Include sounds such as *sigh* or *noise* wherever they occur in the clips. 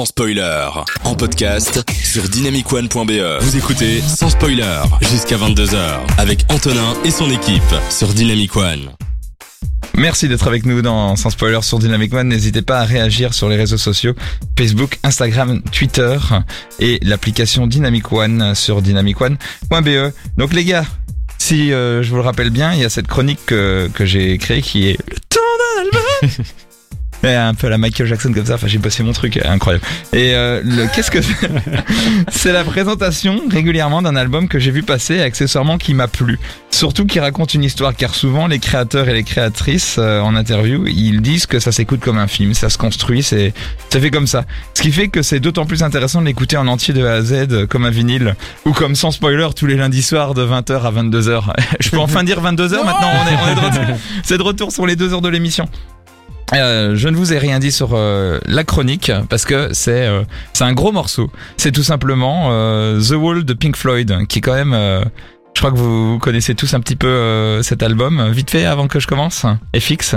sans spoiler. En podcast sur dynamicone.be. Vous écoutez sans spoiler jusqu'à 22h avec Antonin et son équipe sur Dynamic One. Merci d'être avec nous dans Sans Spoiler sur Dynamic One. N'hésitez pas à réagir sur les réseaux sociaux Facebook, Instagram, Twitter et l'application Dynamic One sur dynamicone.be. Donc les gars, si euh, je vous le rappelle bien, il y a cette chronique que, que j'ai créée qui est le temps d'un album. *laughs* Un peu à la Michael Jackson comme ça, enfin j'ai bossé mon truc, incroyable. Et euh, le *laughs* qu'est-ce que *laughs* c'est la présentation régulièrement d'un album que j'ai vu passer accessoirement qui m'a plu. Surtout qui raconte une histoire car souvent les créateurs et les créatrices euh, en interview, ils disent que ça s'écoute comme un film, ça se construit, c'est ça fait comme ça. Ce qui fait que c'est d'autant plus intéressant de l'écouter en entier de A à Z comme un vinyle ou comme sans spoiler tous les lundis soirs de 20h à 22h. *laughs* Je peux enfin dire 22h maintenant, on est, on est de retour. C'est de retour sur les deux heures de l'émission. Euh, je ne vous ai rien dit sur euh, la chronique parce que c'est euh, c'est un gros morceau. C'est tout simplement euh, The Wall de Pink Floyd qui est quand même je crois que vous connaissez tous un petit peu cet album. Vite fait avant que je commence. FX.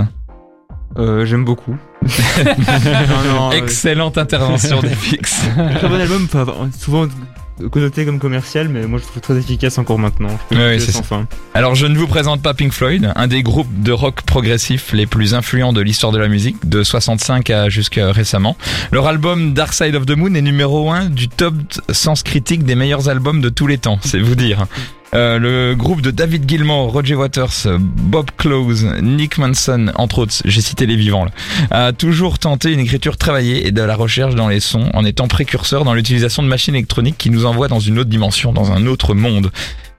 Euh, J'aime beaucoup. *laughs* non, non, Excellente intervention *laughs* d'FX. Très bon album, souvent connoté comme commercial, mais moi je trouve très efficace encore maintenant. Oui, c'est. Alors je ne vous présente pas Pink Floyd, un des groupes de rock progressif les plus influents de l'histoire de la musique, de 65 à jusqu'à récemment. Leur album Dark Side of the Moon est numéro 1 du top sens critique des meilleurs albums de tous les temps, c'est vous dire. Euh, le groupe de David Gilmour, Roger Waters, Bob Close, Nick Manson, entre autres, j'ai cité les vivants, là, a toujours tenté une écriture travaillée et de la recherche dans les sons en étant précurseur dans l'utilisation de machines électroniques qui nous envoient dans une autre dimension, dans un autre monde.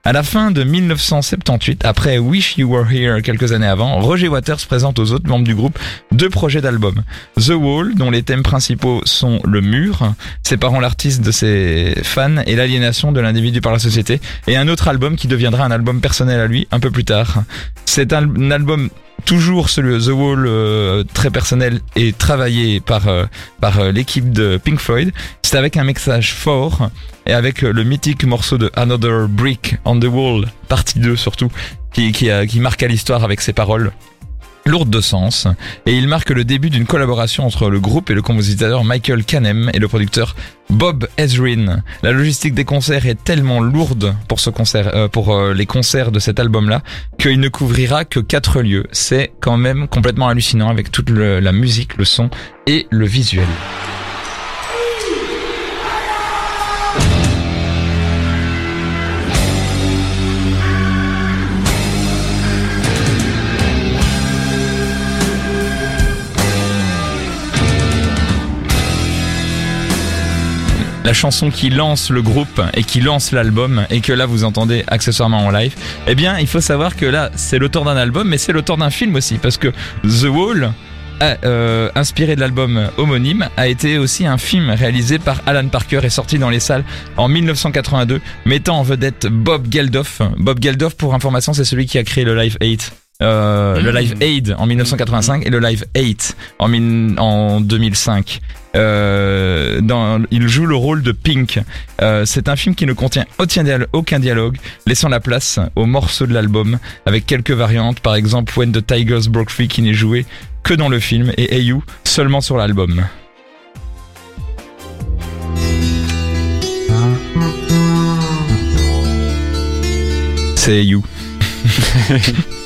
À la fin de 1978, après Wish You Were Here quelques années avant, Roger Waters présente aux autres membres du groupe deux projets d'albums. The Wall, dont les thèmes principaux sont le mur, séparant l'artiste de ses fans et l'aliénation de l'individu par la société, et un autre album qui deviendra un album personnel à lui un peu plus tard. C'est un album toujours celui The Wall euh, très personnel et travaillé par euh, par euh, l'équipe de Pink Floyd. C'est avec un mixage fort et avec le mythique morceau de Another Brick on the Wall, partie 2 surtout, qui qui, qui marqua l'histoire avec ses paroles lourde de sens, et il marque le début d'une collaboration entre le groupe et le compositeur Michael Canem et le producteur Bob Ezrin. La logistique des concerts est tellement lourde pour ce concert, euh, pour euh, les concerts de cet album-là, qu'il ne couvrira que quatre lieux. C'est quand même complètement hallucinant avec toute la musique, le son et le visuel. La chanson qui lance le groupe et qui lance l'album et que là vous entendez accessoirement en live, eh bien il faut savoir que là c'est l'auteur d'un album mais c'est l'auteur d'un film aussi parce que The Wall euh, inspiré de l'album homonyme, a été aussi un film réalisé par Alan Parker et sorti dans les salles en 1982, mettant en vedette Bob Geldof. Bob Geldof, pour information, c'est celui qui a créé le Live 8. Euh, le Live Aid en 1985 et le Live 8 en, en 2005. Euh, dans, il joue le rôle de Pink. Euh, c'est un film qui ne contient aucun dialogue, laissant la place aux morceaux de l'album, avec quelques variantes, par exemple When the Tigers Broke Free qui n'est joué que dans le film et Hey You seulement sur l'album. C'est You. *laughs*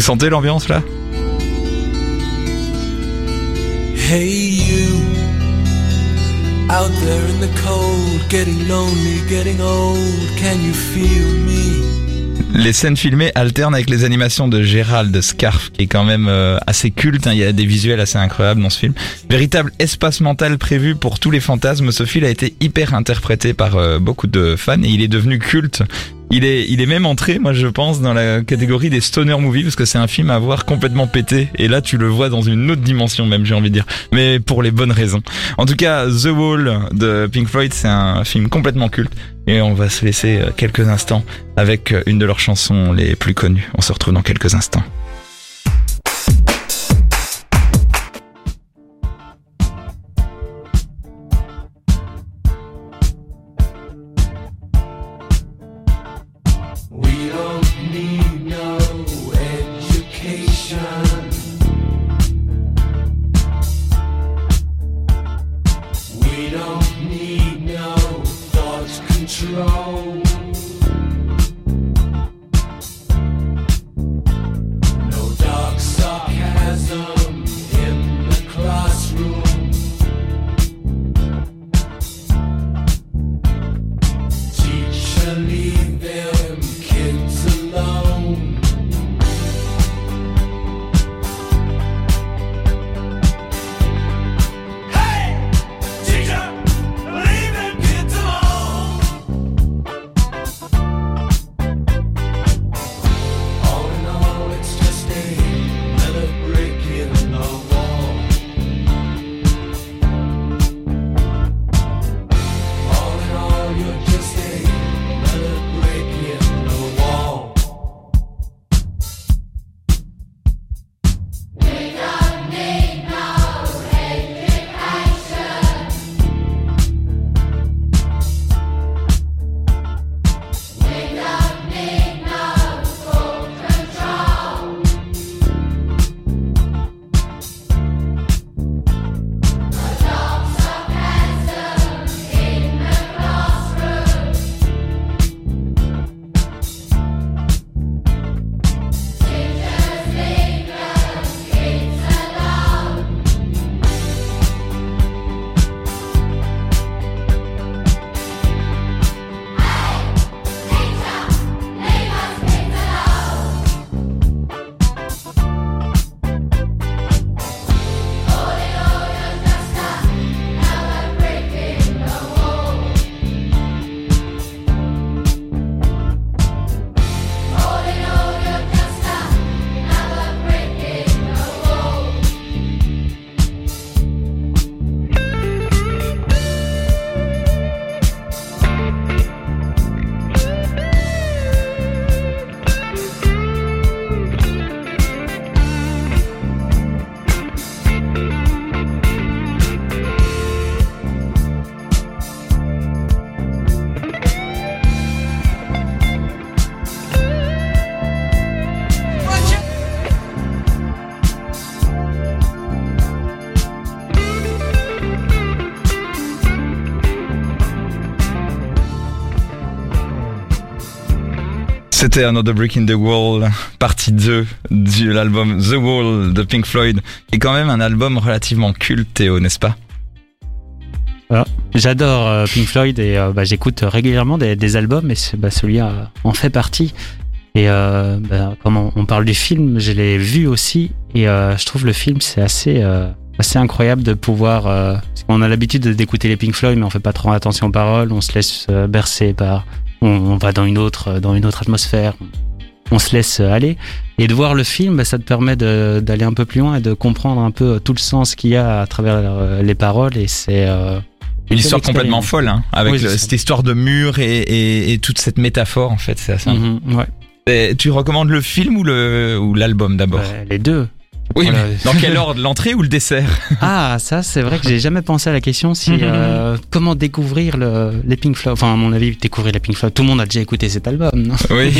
Vous sentez l'ambiance là? Hey you Out there in the cold Getting lonely, getting old Can you feel me? Les scènes filmées alternent avec les animations de Gérald Scarf, qui est quand même euh, assez culte. Hein. Il y a des visuels assez incroyables dans ce film. Véritable espace mental prévu pour tous les fantasmes. Ce film a été hyper interprété par euh, beaucoup de fans et il est devenu culte il est, il est même entré, moi je pense, dans la catégorie des stoner movies parce que c'est un film à voir complètement pété. Et là, tu le vois dans une autre dimension même, j'ai envie de dire. Mais pour les bonnes raisons. En tout cas, The Wall de Pink Floyd, c'est un film complètement culte. Et on va se laisser euh, quelques instants avec euh, une de leurs chansons les plus connues. On se retrouve dans quelques instants. Don't need C'était Another Brick in the Wall, partie 2 de l'album The Wall de Pink Floyd, est quand même un album relativement culte, Théo, n'est-ce pas? J'adore euh, Pink Floyd et euh, bah, j'écoute régulièrement des, albums et bah, celui-là en fait partie. Et euh, bah, comme on, parle du film, je l'ai vu aussi et euh, je trouve le film c'est assez assez incroyable de pouvoir. parce qu'on a l'habitude de- d'écouter les Pink Floyd, mais on fait pas trop attention aux paroles, on se laisse bercer par, on, on va dans une autre dans une autre atmosphère, on se laisse euh, aller. Et de voir le film, bah, ça te permet d'aller un peu plus loin et de comprendre un peu tout le sens qu'il y a à travers euh, les paroles et c'est euh, Une histoire complètement folle, hein, avec Oui, le- cette histoire de mur et, et, et toute cette métaphore, en fait, c'est assez. Mhm, ouais. Tu recommandes le film ou le ou l'album d'abord? Ouais, les deux. Oui, Voilà. mais *laughs* dans quel ordre L'entrée ou le dessert *laughs* Ah, ça, c'est vrai que j'ai jamais pensé à la question si *laughs* euh, comment découvrir le, les Pink Floyd. Enfin, à mon avis, découvrir les Pink Floyd. Tout le monde a déjà écouté cet album, non Oui.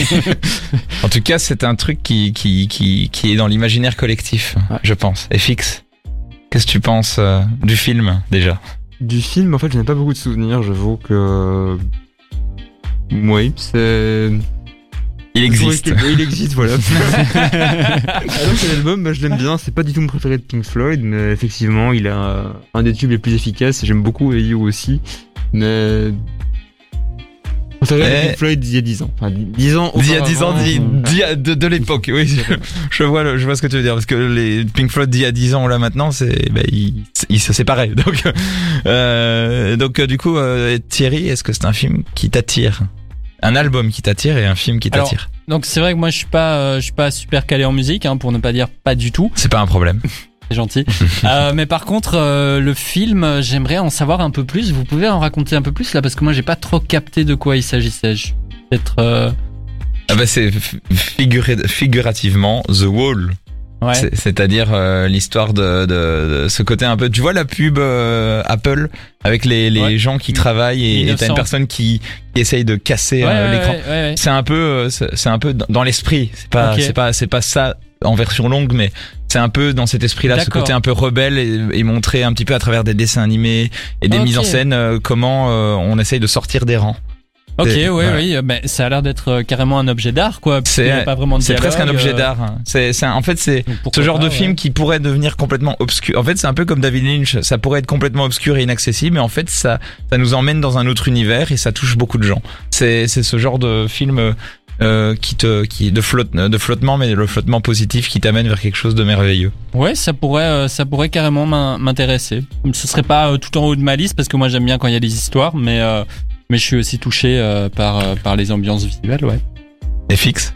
en tout cas, c'est un truc qui, qui, qui, qui est dans l'imaginaire collectif, Ouais. je pense, et fixe. Qu'est-ce que tu penses euh, du film déjà? Du film, en fait, je n'ai pas beaucoup de souvenirs. J'avoue que. Oui, c'est. Il existe. *laughs* Il existe, voilà. *laughs* Alors que l'album, bah, je l'aime bien. C'est pas du tout mon préféré de Pink Floyd, mais effectivement, il a un des tubes les plus efficaces. J'aime beaucoup AU aussi, mais. Eh. Pink Floyd d'il y a 10 ans. Enfin, 10 ans. D'il y a 10 ans, de, de l'époque, oui. Je, *laughs* je vois, le- je vois ce que tu veux dire parce que les Pink Floyd d'il y a 10 ans là maintenant, c'est, ils, ils se séparaient. Donc, euh, donc euh, du coup, euh, Thierry, est-ce que c'est un film qui t'attire, un album qui t'attire et un film qui t'attire Donc c'est vrai que moi je suis pas, euh, je suis pas super calé en musique, hein, pour ne pas dire pas du tout. C'est pas un problème. *laughs* C'est gentil. Euh, mais par contre, euh, le film, j'aimerais en savoir un peu plus. Vous pouvez en raconter un peu plus là, parce que moi j'ai pas trop capté de quoi il s'agissait. Peut-être. Ah bah c'est figuré- figurativement The Wall. Ouais. C'est-à-dire euh, l'histoire de, de, de ce côté un peu. Tu vois la pub euh, Apple avec les, les Ouais. gens qui travaillent et t'as 1900. une personne qui, qui essaye de casser Ouais, euh, l'écran. ouais, ouais, ouais. C'est un peu, euh, c'est un peu dans l'esprit. C'est pas, c'est pas, c'est pas ça en version longue, mais c'est un peu dans cet esprit-là, ce côté un peu rebelle et, et montrer un petit peu à travers des dessins animés et des mises en scène euh, comment euh, on essaye de sortir des rangs. Ok, oui, oui, ouais. euh, ben, ça a l'air d'être euh, carrément un objet d'art, quoi. C'est- pas vraiment C'est presque un objet euh, d'art. hein. C'est, en fait, c'est ce genre pas, de ouais. film qui pourrait devenir complètement obscur. En fait, c'est un peu comme David Lynch. Ça pourrait être complètement obscur et inaccessible, mais en fait, ça, ça nous emmène dans un autre univers et ça touche beaucoup de gens. C'est, c'est ce genre de film euh, qui te, qui de flotte, de flottement, mais le flottement positif qui t'amène vers quelque chose de merveilleux. Ouais, ça pourrait, euh, ça pourrait carrément m'in- m'intéresser. Ce serait pas euh, tout en haut de ma liste parce que moi j'aime bien quand il y a des histoires, mais euh, mais je suis aussi touché euh, par euh, par les ambiances visuelles, ouais. Et fixe.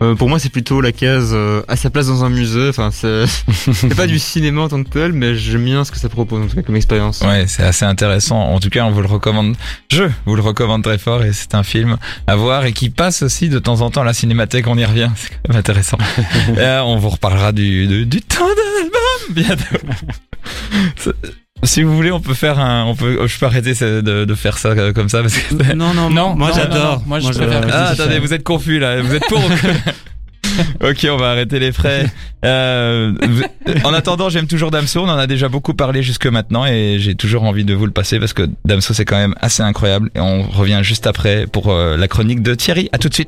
Euh, pour moi, c'est plutôt la case euh, à sa place dans un musée. Enfin, *laughs* c'est pas du cinéma en tant que tel, mais j'aime bien ce que ça propose en tout cas comme expérience. Ouais, c'est assez intéressant. En tout cas, on vous le recommande. Je vous le recommande très fort et c'est un film à voir et qui passe aussi de temps en temps à la cinémathèque. On y revient. *laughs* C'est quand même intéressant. *laughs* Euh, on vous reparlera du, du, du temps de l'album bientôt. Si vous voulez, on peut faire un, on peut, je peux arrêter de, de faire ça euh, comme ça parce que. Non, non, Non, moi j'adore. moi, je préfère. Ah, attendez, vous êtes confus là. Vous êtes pour ou *laughs* Ok, on va arrêter les frais. Euh, en attendant, j'aime toujours Damso. On en a déjà beaucoup parlé jusque maintenant et j'ai toujours envie de vous le passer parce que Damso c'est quand même assez incroyable. Et on revient juste après pour euh, la chronique de Thierry. À tout de suite.